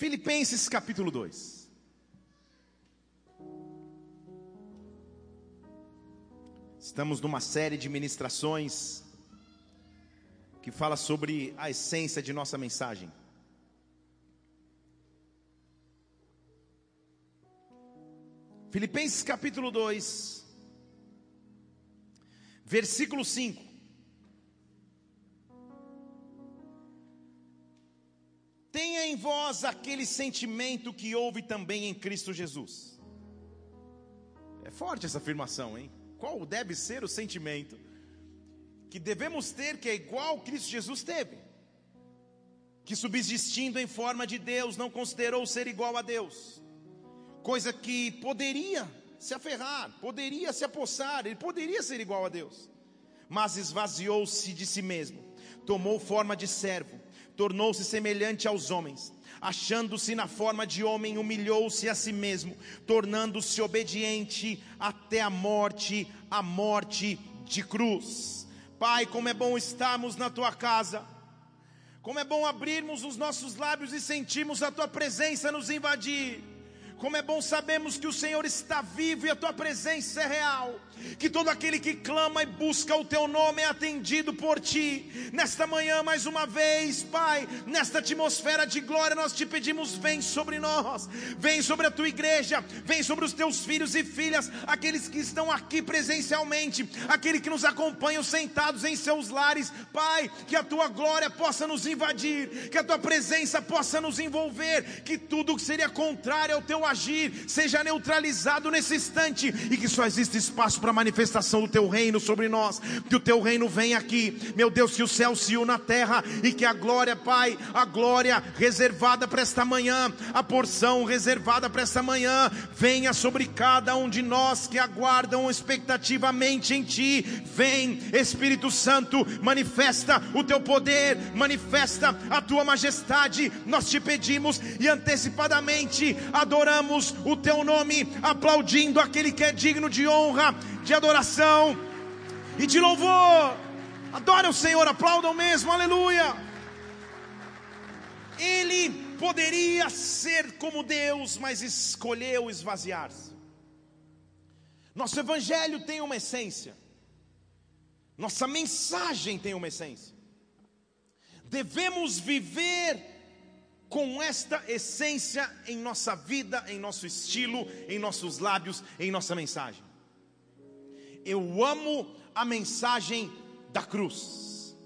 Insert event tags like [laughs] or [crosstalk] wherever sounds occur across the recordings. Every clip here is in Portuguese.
Filipenses capítulo 2. Estamos numa série de ministrações que fala sobre a essência de nossa mensagem. Filipenses capítulo 2, versículo 5. Tenha em vós aquele sentimento que houve também em Cristo Jesus. É forte essa afirmação, hein? Qual deve ser o sentimento que devemos ter que é igual Cristo Jesus teve? Que subsistindo em forma de Deus, não considerou ser igual a Deus, coisa que poderia se aferrar, poderia se apossar, ele poderia ser igual a Deus, mas esvaziou-se de si mesmo, tomou forma de servo tornou-se semelhante aos homens. Achando-se na forma de homem, humilhou-se a si mesmo, tornando-se obediente até a morte, a morte de cruz. Pai, como é bom estarmos na tua casa. Como é bom abrirmos os nossos lábios e sentirmos a tua presença nos invadir. Como é bom sabermos que o Senhor está vivo e a tua presença é real. Que todo aquele que clama e busca o teu nome é atendido por ti. Nesta manhã, mais uma vez, Pai, nesta atmosfera de glória, nós te pedimos: vem sobre nós, vem sobre a tua igreja, vem sobre os teus filhos e filhas, aqueles que estão aqui presencialmente, aqueles que nos acompanham sentados em seus lares, Pai, que a tua glória possa nos invadir, que a tua presença possa nos envolver, que tudo que seria contrário ao teu agir seja neutralizado nesse instante e que só existe espaço para manifestação do teu reino sobre nós, que o teu reino venha aqui, meu Deus, que o céu se una na terra e que a glória, Pai, a glória reservada para esta manhã, a porção reservada para esta manhã, venha sobre cada um de nós que aguardam expectativamente em Ti. Vem, Espírito Santo, manifesta o teu poder, manifesta a tua majestade. Nós te pedimos e antecipadamente adoramos o teu nome, aplaudindo aquele que é digno de honra de adoração e de louvor. Adore o Senhor, aplaudam mesmo, aleluia. Ele poderia ser como Deus, mas escolheu esvaziar-se. Nosso Evangelho tem uma essência, nossa mensagem tem uma essência. Devemos viver com esta essência em nossa vida, em nosso estilo, em nossos lábios, em nossa mensagem eu amo a mensagem da cruz,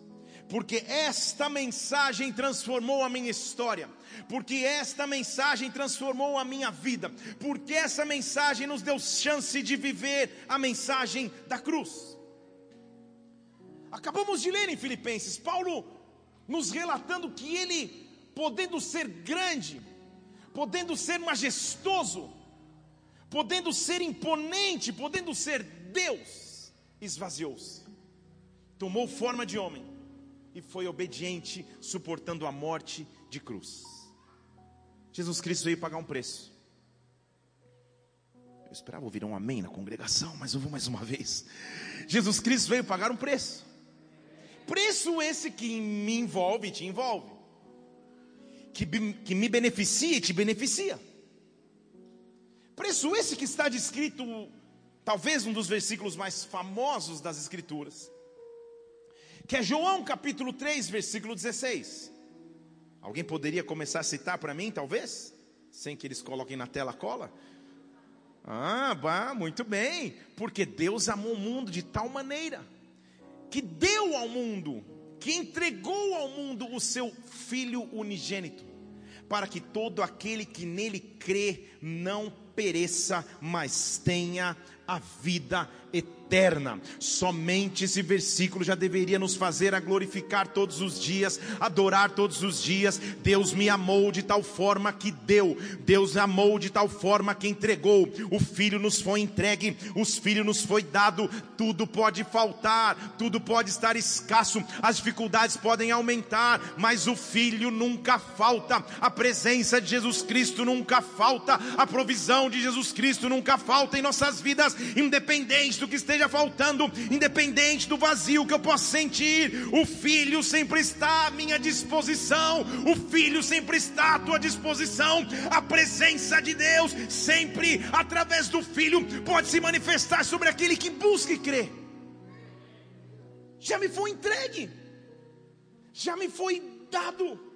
porque esta mensagem transformou a minha história, porque esta mensagem transformou a minha vida, porque essa mensagem nos deu chance de viver a mensagem da cruz. Acabamos de ler em Filipenses, Paulo nos relatando que ele, podendo ser grande, podendo ser majestoso, podendo ser imponente, podendo ser Deus esvaziou-se, tomou forma de homem e foi obediente, suportando a morte de cruz. Jesus Cristo veio pagar um preço. Eu esperava ouvir um amém na congregação, mas eu vou mais uma vez. Jesus Cristo veio pagar um preço. Preço esse que me envolve e te envolve. Que, que me beneficia e te beneficia. Preço esse que está descrito talvez um dos versículos mais famosos das Escrituras, que é João capítulo 3, versículo 16. Alguém poderia começar a citar para mim, talvez? Sem que eles coloquem na tela cola? Ah, bah, muito bem, porque Deus amou o mundo de tal maneira que deu ao mundo, que entregou ao mundo o seu Filho unigênito, para que todo aquele que nele crê não pereça, mas tenha a vida eterna. Somente esse versículo já deveria nos fazer a glorificar todos os dias, adorar todos os dias. Deus me amou de tal forma que deu, Deus amou de tal forma que entregou. O filho nos foi entregue, os filhos nos foi dado. Tudo pode faltar, tudo pode estar escasso, as dificuldades podem aumentar, mas o filho nunca falta. A presença de Jesus Cristo nunca falta, a provisão de Jesus Cristo nunca falta em nossas vidas, independente do que esteja faltando, independente do vazio que eu possa sentir, o Filho sempre está à minha disposição, o Filho sempre está à tua disposição, a presença de Deus sempre, através do Filho, pode se manifestar sobre aquele que busca e crê. Já me foi entregue, já me foi dado.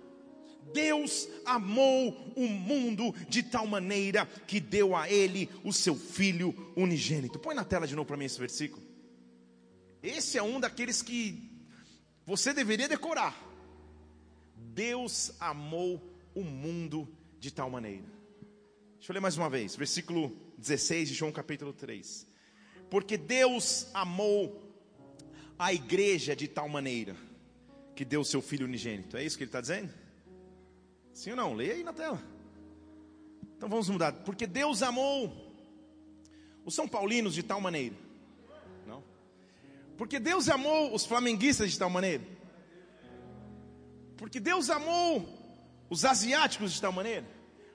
Deus amou o mundo de tal maneira que deu a ele o seu filho unigênito. Põe na tela de novo para mim esse versículo. Esse é um daqueles que você deveria decorar. Deus amou o mundo de tal maneira. Deixa eu ler mais uma vez, versículo 16 de João capítulo 3. Porque Deus amou a igreja de tal maneira que deu o seu filho unigênito. É isso que ele está dizendo? Sim ou não? Leia aí na tela. Então vamos mudar. Porque Deus amou os São Paulinos de tal maneira. Não. Porque Deus amou os flamenguistas de tal maneira. Porque Deus amou os asiáticos de tal maneira.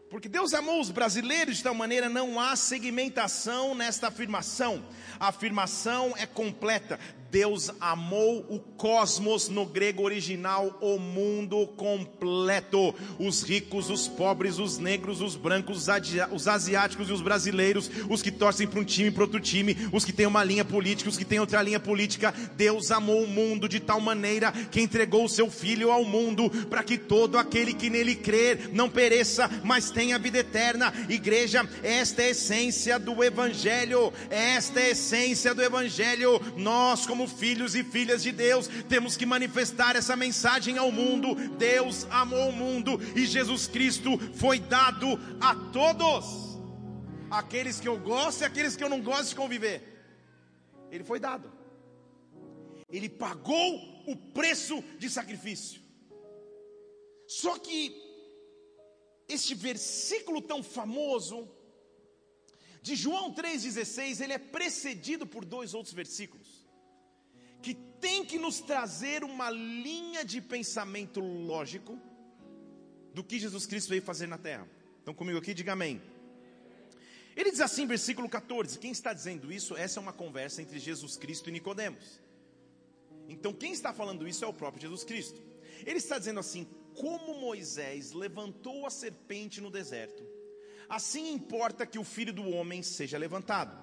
Porque Deus amou os brasileiros de tal maneira, não há segmentação nesta afirmação. A afirmação é completa. Deus amou o cosmos no grego original, o mundo completo. Os ricos, os pobres, os negros, os brancos, os asiáticos e os brasileiros, os que torcem para um time e para outro time, os que têm uma linha política, os que têm outra linha política. Deus amou o mundo de tal maneira que entregou o seu filho ao mundo para que todo aquele que nele crer não pereça, mas tenha vida eterna. Igreja, esta é a essência do evangelho. Esta é a essência do evangelho. Nós como como filhos e filhas de Deus, temos que manifestar essa mensagem ao mundo. Deus amou o mundo e Jesus Cristo foi dado a todos, aqueles que eu gosto e aqueles que eu não gosto de conviver. Ele foi dado, ele pagou o preço de sacrifício. Só que este versículo tão famoso de João 3,16, ele é precedido por dois outros versículos tem que nos trazer uma linha de pensamento lógico do que Jesus Cristo veio fazer na terra. Então comigo aqui, diga amém. Ele diz assim, versículo 14: quem está dizendo isso? Essa é uma conversa entre Jesus Cristo e Nicodemos. Então quem está falando isso é o próprio Jesus Cristo. Ele está dizendo assim: como Moisés levantou a serpente no deserto, assim importa que o filho do homem seja levantado,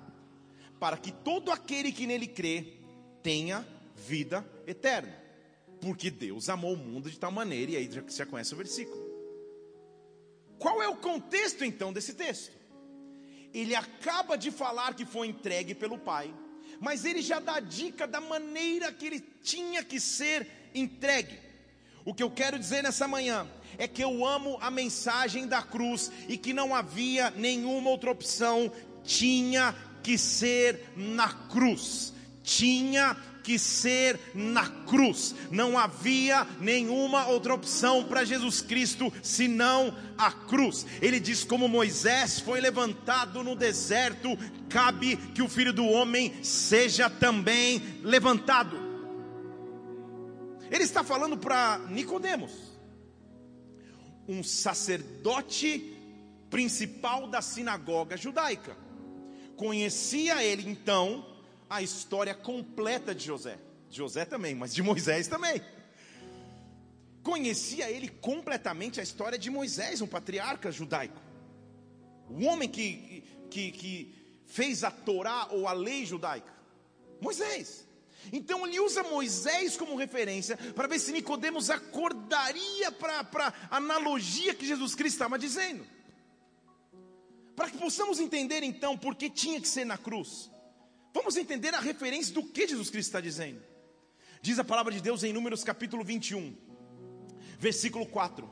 para que todo aquele que nele crê tenha vida eterna. Porque Deus amou o mundo de tal maneira, e aí já conhece o versículo. Qual é o contexto então desse texto? Ele acaba de falar que foi entregue pelo Pai, mas ele já dá dica da maneira que ele tinha que ser entregue. O que eu quero dizer nessa manhã é que eu amo a mensagem da cruz e que não havia nenhuma outra opção, tinha que ser na cruz tinha que ser na cruz. Não havia nenhuma outra opção para Jesus Cristo senão a cruz. Ele diz: como Moisés foi levantado no deserto, cabe que o filho do homem seja também levantado. Ele está falando para Nicodemos, um sacerdote principal da sinagoga judaica. Conhecia ele então a história completa de José. De José também, mas de Moisés também. Conhecia ele completamente a história de Moisés, um patriarca judaico. O homem que, que, que fez a Torá ou a lei judaica. Moisés. Então ele usa Moisés como referência para ver se Nicodemos acordaria para a analogia que Jesus Cristo estava dizendo. Para que possamos entender então por que tinha que ser na cruz. Vamos entender a referência do que Jesus Cristo está dizendo. Diz a palavra de Deus em Números capítulo 21, versículo 4: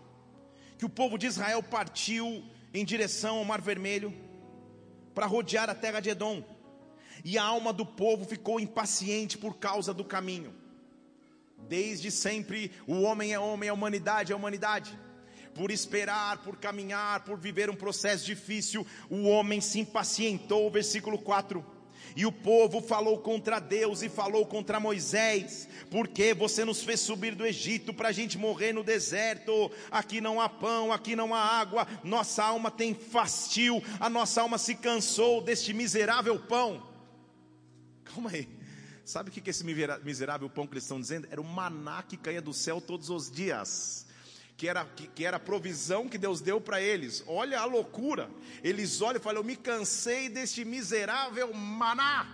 que o povo de Israel partiu em direção ao Mar Vermelho, para rodear a terra de Edom. E a alma do povo ficou impaciente por causa do caminho. Desde sempre o homem é homem, a humanidade é humanidade. Por esperar, por caminhar, por viver um processo difícil, o homem se impacientou, versículo 4 e o povo falou contra Deus e falou contra Moisés, porque você nos fez subir do Egito para a gente morrer no deserto. Aqui não há pão, aqui não há água, nossa alma tem fastio, a nossa alma se cansou deste miserável pão. Calma aí, sabe o que esse miserável pão que eles estão dizendo? Era o maná que caía do céu todos os dias que era, que, que era a provisão que Deus deu para eles. Olha a loucura. Eles olham e falam: Eu me cansei deste miserável maná,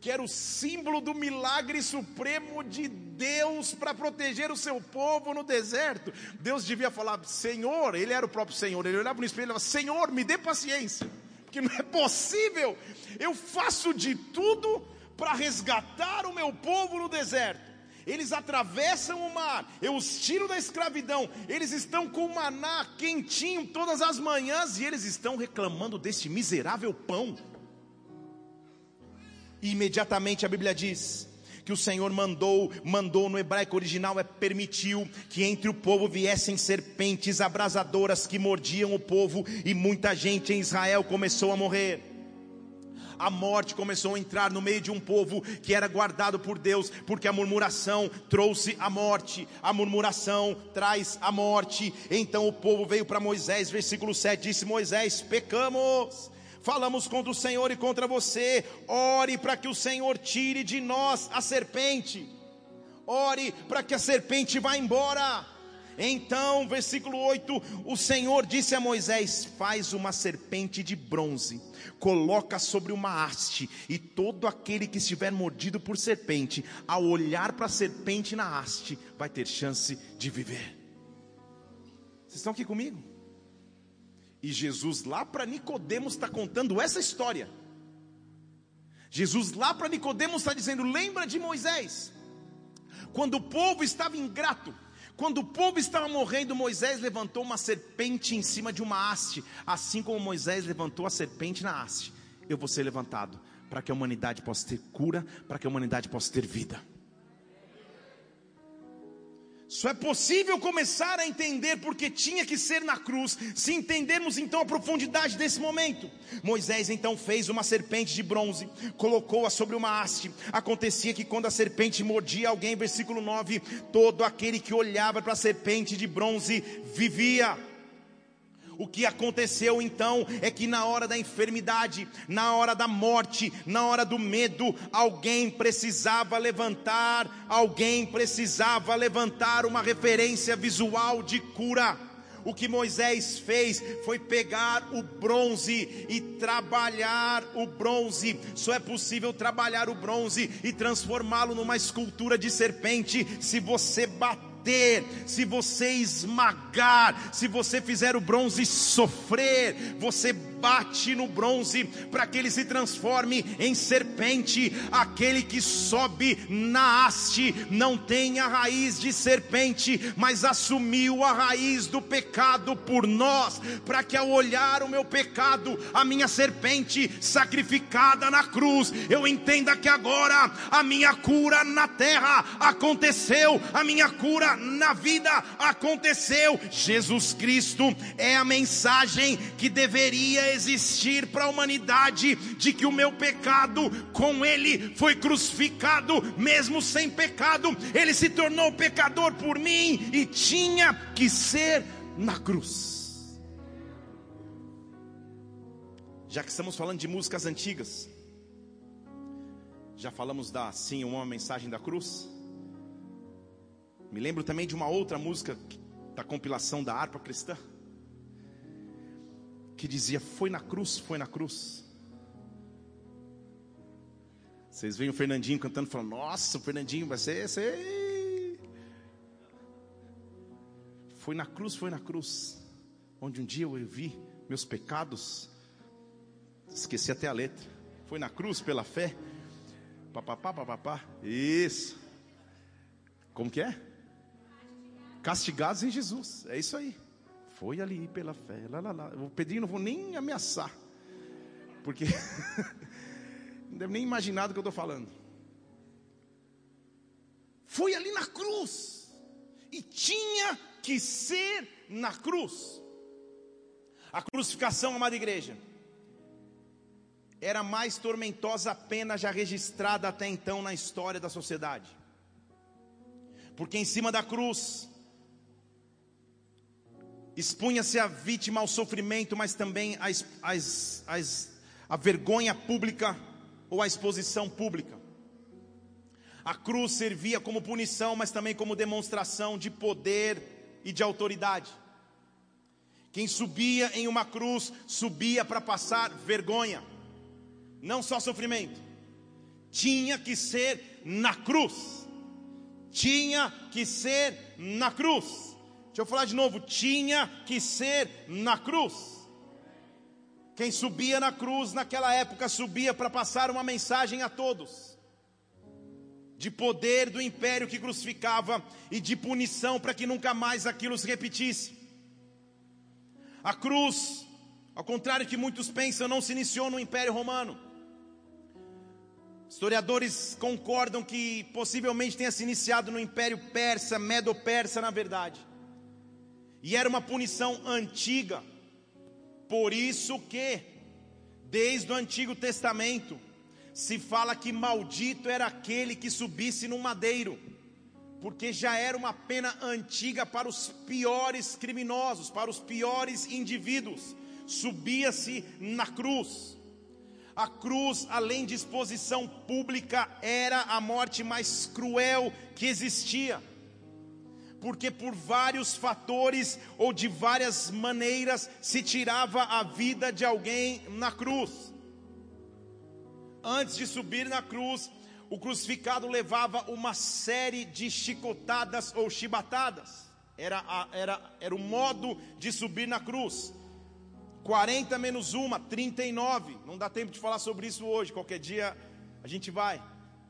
que era o símbolo do milagre supremo de Deus para proteger o seu povo no deserto. Deus devia falar: Senhor, ele era o próprio Senhor. Ele olhava no espelho e falava: Senhor, me dê paciência, porque não é possível. Eu faço de tudo para resgatar o meu povo no deserto eles atravessam o mar, eu os tiro da escravidão, eles estão com o maná quentinho todas as manhãs e eles estão reclamando deste miserável pão. E imediatamente a Bíblia diz que o Senhor mandou, mandou no hebraico original, é permitiu que entre o povo viessem serpentes abrasadoras que mordiam o povo e muita gente em Israel começou a morrer a morte começou a entrar no meio de um povo que era guardado por Deus, porque a murmuração trouxe a morte, a murmuração traz a morte. Então o povo veio para Moisés, versículo 7, disse: Moisés, pecamos. Falamos contra o Senhor e contra você. Ore para que o Senhor tire de nós a serpente. Ore para que a serpente vá embora. Então, versículo 8: o Senhor disse a Moisés: Faz uma serpente de bronze coloca sobre uma haste, e todo aquele que estiver mordido por serpente, ao olhar para a serpente na haste, vai ter chance de viver. Vocês estão aqui comigo? E Jesus lá para Nicodemos está contando essa história. Jesus lá para Nicodemos está dizendo: lembra de Moisés, quando o povo estava ingrato, quando o povo estava morrendo, Moisés levantou uma serpente em cima de uma haste. Assim como Moisés levantou a serpente na haste, eu vou ser levantado para que a humanidade possa ter cura, para que a humanidade possa ter vida. Só é possível começar a entender porque tinha que ser na cruz, se entendermos então a profundidade desse momento. Moisés então fez uma serpente de bronze, colocou-a sobre uma haste. Acontecia que quando a serpente mordia alguém, versículo 9, todo aquele que olhava para a serpente de bronze vivia. O que aconteceu então é que na hora da enfermidade, na hora da morte, na hora do medo, alguém precisava levantar, alguém precisava levantar uma referência visual de cura. O que Moisés fez foi pegar o bronze e trabalhar o bronze. Só é possível trabalhar o bronze e transformá-lo numa escultura de serpente se você bater bater, se você esmagar, se você fizer o bronze sofrer, você bate no bronze para que ele se transforme em serpente. Aquele que sobe na haste não tem a raiz de serpente, mas assumiu a raiz do pecado por nós, para que ao olhar o meu pecado, a minha serpente sacrificada na cruz, eu entenda que agora a minha cura na terra aconteceu, a minha cura na vida aconteceu. Jesus Cristo é a mensagem que deveria existir para a humanidade de que o meu pecado com ele foi crucificado, mesmo sem pecado, ele se tornou pecador por mim e tinha que ser na cruz. Já que estamos falando de músicas antigas, já falamos da sim, uma mensagem da cruz. Me lembro também de uma outra música da compilação da harpa cristã que dizia: Foi na cruz, foi na cruz. Vocês veem o Fernandinho cantando, falando: Nossa, o Fernandinho vai ser esse. Foi na cruz, foi na cruz, onde um dia eu vi meus pecados. Esqueci até a letra. Foi na cruz pela fé. Papapá, papapá. Isso. Como que é? Castigados em Jesus. É isso aí. Foi ali pela fé. Lá, lá, lá. O Pedrinho não vou nem ameaçar. Porque [laughs] não deve nem imaginar do que eu estou falando. Foi ali na cruz. E tinha que ser na cruz. A crucificação, amada igreja, era a mais tormentosa pena já registrada até então na história da sociedade. Porque em cima da cruz expunha-se a vítima ao sofrimento, mas também a vergonha pública ou a exposição pública. A cruz servia como punição, mas também como demonstração de poder e de autoridade. Quem subia em uma cruz, subia para passar vergonha, não só sofrimento. Tinha que ser na cruz. Tinha que ser na cruz. Deixa eu falar de novo, tinha que ser na cruz. Quem subia na cruz naquela época subia para passar uma mensagem a todos de poder do império que crucificava e de punição para que nunca mais aquilo se repetisse. A cruz, ao contrário que muitos pensam, não se iniciou no Império Romano. Historiadores concordam que possivelmente tenha se iniciado no Império Persa, Medo-Persa, na verdade e era uma punição antiga. Por isso que, desde o Antigo Testamento, se fala que maldito era aquele que subisse no madeiro, porque já era uma pena antiga para os piores criminosos, para os piores indivíduos. Subia-se na cruz. A cruz, além de exposição pública, era a morte mais cruel que existia porque por vários fatores ou de várias maneiras se tirava a vida de alguém na cruz. Antes de subir na cruz, o crucificado levava uma série de chicotadas ou chibatadas. Era, a, era, era o modo de subir na cruz. 40 menos uma, 39. Não dá tempo de falar sobre isso hoje, qualquer dia a gente vai.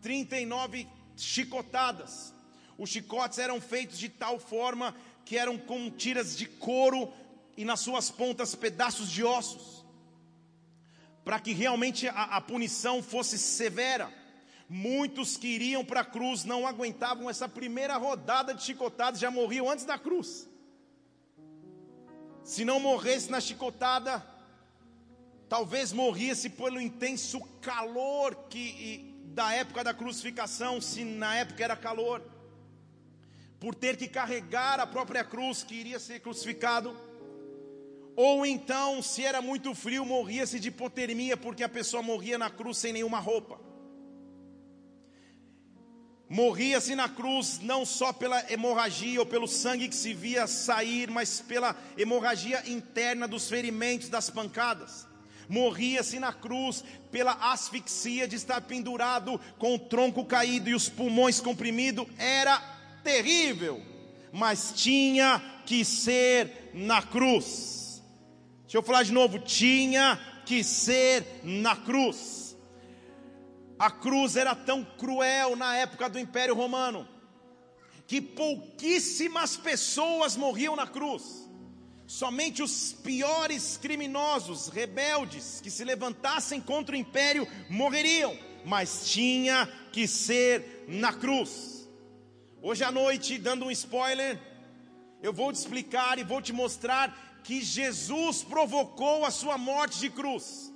39 chicotadas. Os chicotes eram feitos de tal forma que eram com tiras de couro e nas suas pontas pedaços de ossos, para que realmente a, a punição fosse severa. Muitos que iriam para a cruz não aguentavam essa primeira rodada de chicotadas, já morriam antes da cruz. Se não morresse na chicotada, talvez morresse pelo intenso calor que da época da crucificação, se na época era calor por ter que carregar a própria cruz que iria ser crucificado, ou então, se era muito frio, morria-se de hipotermia, porque a pessoa morria na cruz sem nenhuma roupa. Morria-se na cruz não só pela hemorragia ou pelo sangue que se via sair, mas pela hemorragia interna dos ferimentos, das pancadas. Morria-se na cruz pela asfixia de estar pendurado com o tronco caído e os pulmões comprimidos. Era terrível, mas tinha que ser na cruz. Deixa eu falar de novo: tinha que ser na cruz. A cruz era tão cruel na época do Império Romano, que pouquíssimas pessoas morriam na cruz. Somente os piores criminosos, rebeldes, que se levantassem contra o império morreriam, mas tinha que ser na cruz. Hoje à noite, dando um spoiler, eu vou te explicar e vou te mostrar que Jesus provocou a sua morte de cruz.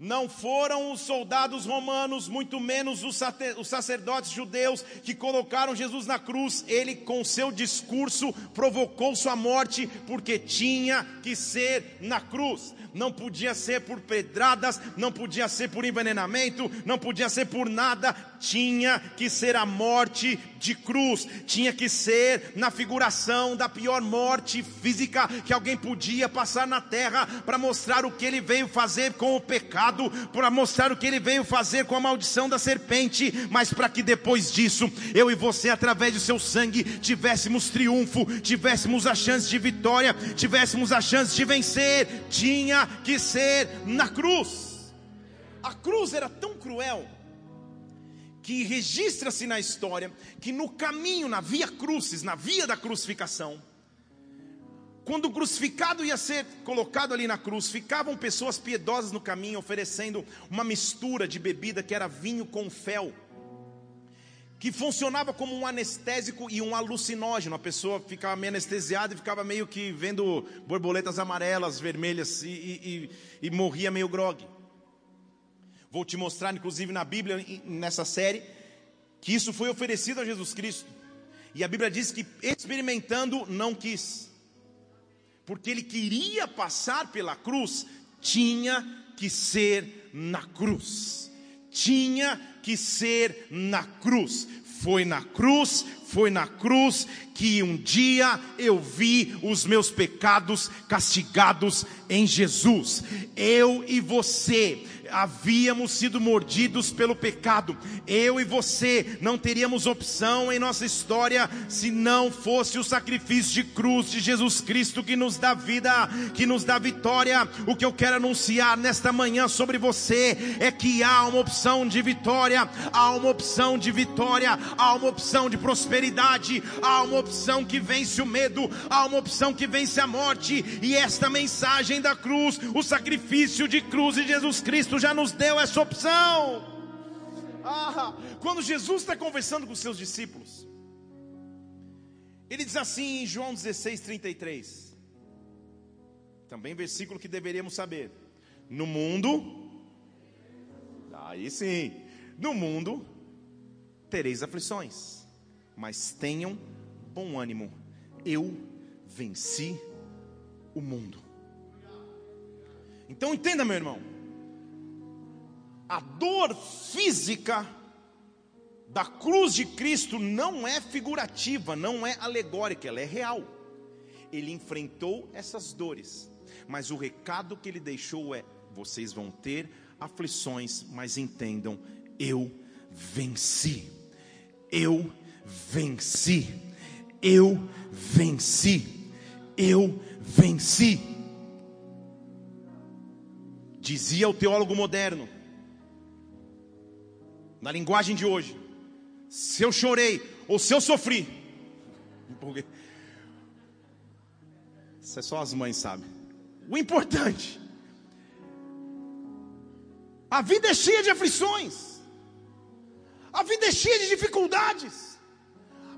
Não foram os soldados romanos, muito menos os sacerdotes judeus que colocaram Jesus na cruz. Ele, com seu discurso, provocou sua morte, porque tinha que ser na cruz não podia ser por pedradas, não podia ser por envenenamento, não podia ser por nada, tinha que ser a morte de cruz, tinha que ser na figuração da pior morte física que alguém podia passar na terra para mostrar o que ele veio fazer com o pecado, para mostrar o que ele veio fazer com a maldição da serpente, mas para que depois disso, eu e você, através do seu sangue, tivéssemos triunfo, tivéssemos a chance de vitória, tivéssemos a chance de vencer, tinha que ser na cruz. A cruz era tão cruel que registra-se na história que no caminho, na via crucis, na via da crucificação, quando o crucificado ia ser colocado ali na cruz, ficavam pessoas piedosas no caminho oferecendo uma mistura de bebida que era vinho com fel, que funcionava como um anestésico e um alucinógeno. A pessoa ficava meio anestesiada e ficava meio que vendo borboletas amarelas, vermelhas e, e, e, e morria meio grogue. Vou te mostrar, inclusive na Bíblia, nessa série, que isso foi oferecido a Jesus Cristo. E a Bíblia diz que experimentando não quis porque ele queria passar pela cruz, tinha que ser na cruz. Tinha que ser na cruz. Foi na cruz, foi na cruz que um dia eu vi os meus pecados castigados em Jesus. Eu e você havíamos sido mordidos pelo pecado. Eu e você não teríamos opção em nossa história se não fosse o sacrifício de cruz de Jesus Cristo que nos dá vida, que nos dá vitória. O que eu quero anunciar nesta manhã sobre você é que há uma opção de vitória, há uma opção de vitória, há uma opção de prosperidade, há uma opção que vence o medo, há uma opção que vence a morte, e esta mensagem da cruz, o sacrifício de cruz de Jesus Cristo já nos deu essa opção. Ah, quando Jesus está conversando com os seus discípulos, ele diz assim em João 16, 33, também versículo que deveríamos saber: no mundo, aí sim, no mundo tereis aflições, mas tenham bom ânimo, eu venci o mundo. Então entenda, meu irmão, a dor física da cruz de Cristo não é figurativa, não é alegórica, ela é real. Ele enfrentou essas dores, mas o recado que ele deixou é: vocês vão ter aflições, mas entendam, eu venci. Eu venci. Eu venci. Eu venci. Dizia o teólogo moderno: na linguagem de hoje, se eu chorei ou se eu sofri, isso é só as mães sabem. O importante, a vida é cheia de aflições, a vida é cheia de dificuldades,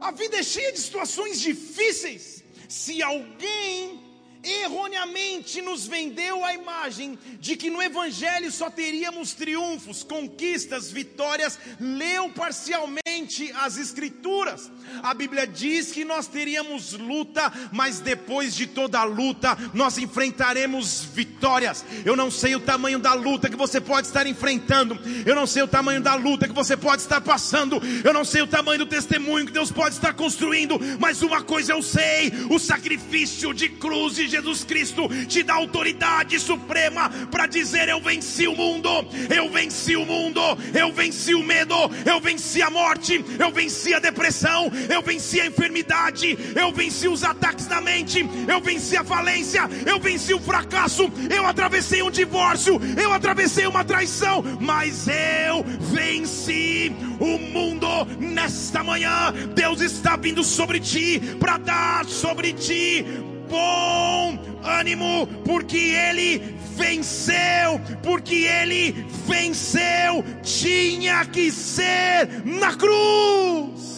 a vida é cheia de situações difíceis. Se alguém erroneamente nos vendeu a imagem de que no Evangelho só teríamos triunfos, conquistas, vitórias, leu parcialmente as Escrituras. A Bíblia diz que nós teríamos luta, mas depois de toda luta, nós enfrentaremos vitórias. Eu não sei o tamanho da luta que você pode estar enfrentando, eu não sei o tamanho da luta que você pode estar passando, eu não sei o tamanho do testemunho que Deus pode estar construindo, mas uma coisa eu sei: o sacrifício de cruz e Jesus Cristo te dá autoridade suprema para dizer: Eu venci o mundo, eu venci o mundo, eu venci o medo, eu venci a morte, eu venci a depressão, eu venci a enfermidade, eu venci os ataques da mente, eu venci a falência, eu venci o fracasso, eu atravessei um divórcio, eu atravessei uma traição, mas eu venci o mundo nesta manhã. Deus está vindo sobre ti para dar sobre ti bom ânimo, porque ele venceu, porque ele venceu, tinha que ser na cruz.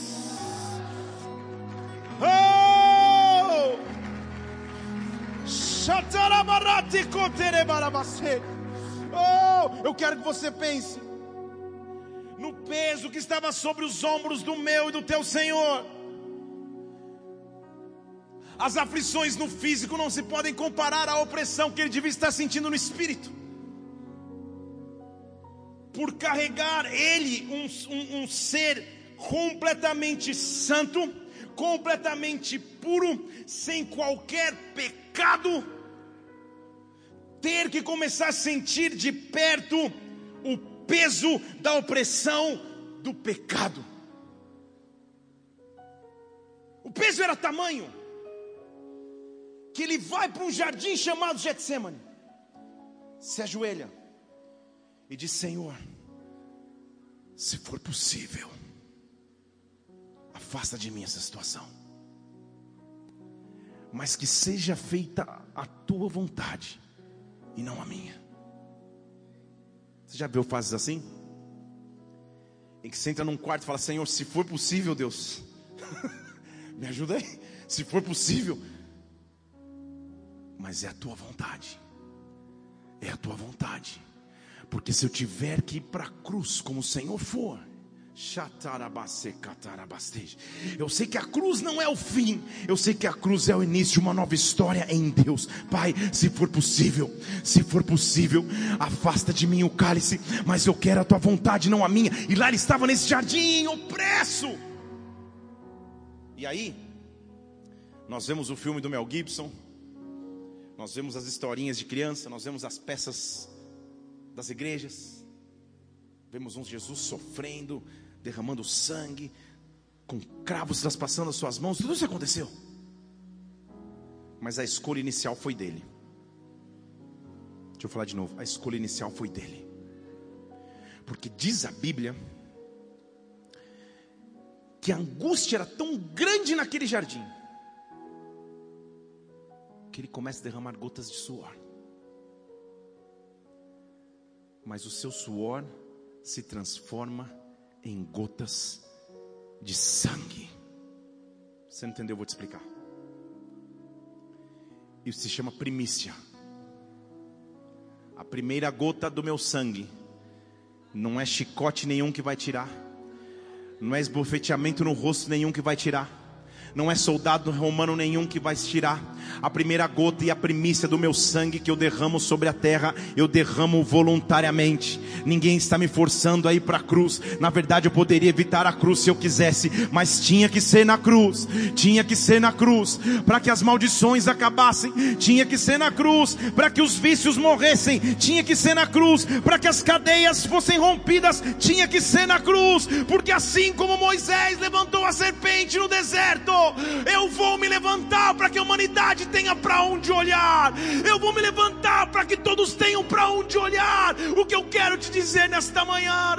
Oh! Oh, eu quero que você pense no peso que estava sobre os ombros do meu e do teu Senhor. As aflições no físico não se podem comparar à opressão que ele devia estar sentindo no espírito. Por carregar ele, um, um, um ser completamente santo, completamente puro, sem qualquer pecado, ter que começar a sentir de perto o peso da opressão do pecado. O peso era tamanho que ele vai para um jardim chamado Getsemane, se ajoelha e diz: Senhor, se for possível, afasta de mim essa situação. mas que seja feita a tua vontade e não a minha. Você já viu fases assim? Em que você entra num quarto e fala: Senhor, se for possível, Deus, [laughs] me ajuda aí. Se for possível, mas é a tua vontade, é a tua vontade, porque se eu tiver que ir para a cruz como o Senhor for, eu sei que a cruz não é o fim, eu sei que a cruz é o início de uma nova história em Deus. Pai, se for possível, se for possível, afasta de mim o cálice, mas eu quero a tua vontade, não a minha. E lá ele estava nesse jardim, opresso. E aí, nós vemos o filme do Mel Gibson, nós vemos as historinhas de criança, nós vemos as peças das igrejas, vemos um Jesus sofrendo, derramando sangue, com cravos traspassando as suas mãos, tudo isso aconteceu. Mas a escolha inicial foi dele. Deixa eu falar de novo. A escolha inicial foi dele. Porque diz a Bíblia que a angústia era tão grande naquele jardim que ele começa a derramar gotas de suor. Mas o seu suor se transforma em gotas de sangue. Você não entendeu? Eu vou te explicar. Isso se chama primícia. A primeira gota do meu sangue não é chicote nenhum que vai tirar, não é esbofeteamento no rosto nenhum que vai tirar não é soldado romano nenhum que vai tirar a primeira gota e a primícia do meu sangue que eu derramo sobre a terra, eu derramo voluntariamente. Ninguém está me forçando a ir para a cruz. Na verdade, eu poderia evitar a cruz se eu quisesse, mas tinha que ser na cruz. Tinha que ser na cruz para que as maldições acabassem. Tinha que ser na cruz para que os vícios morressem. Tinha que ser na cruz para que as cadeias fossem rompidas. Tinha que ser na cruz, porque assim como Moisés levantou a serpente no deserto, eu vou me levantar para que a humanidade tenha para onde olhar. Eu vou me levantar para que todos tenham para onde olhar. O que eu quero te dizer nesta manhã,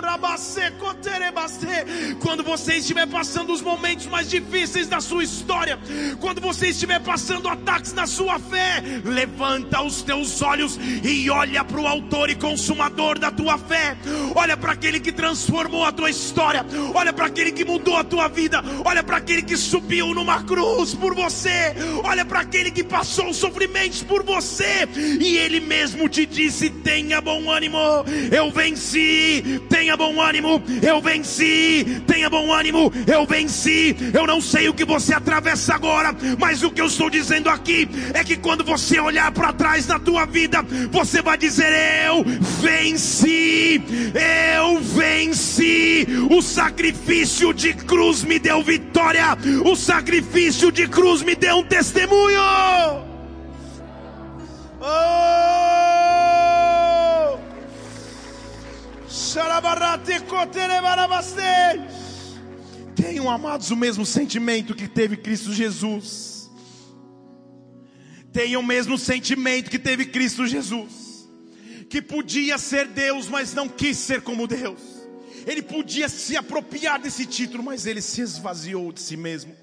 quando você estiver passando os momentos mais difíceis da sua história, quando você estiver passando ataques na sua fé, levanta os teus olhos e olha para o autor e consumador da tua fé. Olha para aquele que transformou a tua história. Olha para aquele que mudou a tua vida. Olha para aquele que subiu numa cruz por você. Olha para aquele que passou sofrimentos por você. E ele mesmo te disse: tenha bom ânimo, eu venci. Tenha bom ânimo, eu venci. Tenha bom ânimo, eu venci. Eu não sei o que você atravessa agora, mas o que eu estou dizendo aqui é que quando você olhar para trás na tua vida, você vai dizer: Eu venci, eu venci. O sacrifício de cruz me deu vitória. O sacrifício de cruz me deu um testemunho. Oh! Tenham, amados, o mesmo sentimento que teve Cristo Jesus. Tenham o mesmo sentimento que teve Cristo Jesus. Que podia ser Deus, mas não quis ser como Deus. Ele podia se apropriar desse título, mas ele se esvaziou de si mesmo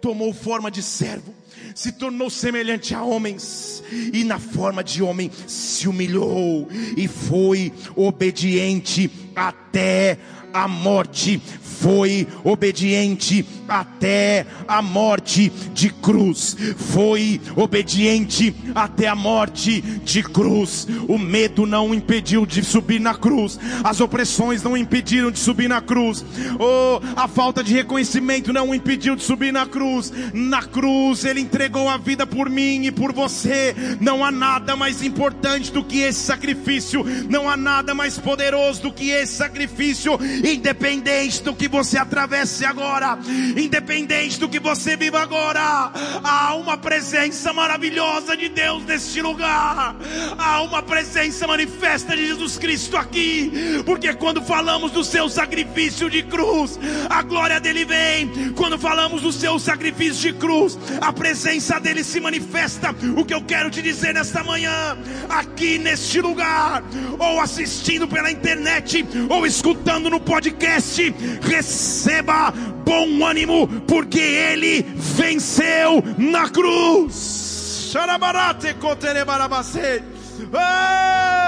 tomou forma de servo, se tornou semelhante a homens, e na forma de homem se humilhou e foi obediente até a morte foi obediente até a morte de cruz. Foi obediente até a morte de cruz. O medo não impediu de subir na cruz. As opressões não impediram de subir na cruz. Oh, a falta de reconhecimento não impediu de subir na cruz. Na cruz ele entregou a vida por mim e por você. Não há nada mais importante do que esse sacrifício. Não há nada mais poderoso do que esse sacrifício, independente do que você atravesse agora, independente do que você viva agora, há uma presença maravilhosa de Deus neste lugar, há uma presença manifesta de Jesus Cristo aqui, porque quando falamos do seu sacrifício de cruz, a glória dele vem, quando falamos do seu sacrifício de cruz, a presença dele se manifesta. O que eu quero te dizer nesta manhã, aqui neste lugar, ou assistindo pela internet, ou escutando no podcast, receba bom ânimo, porque ele venceu na cruz. Xarabarate. Oh!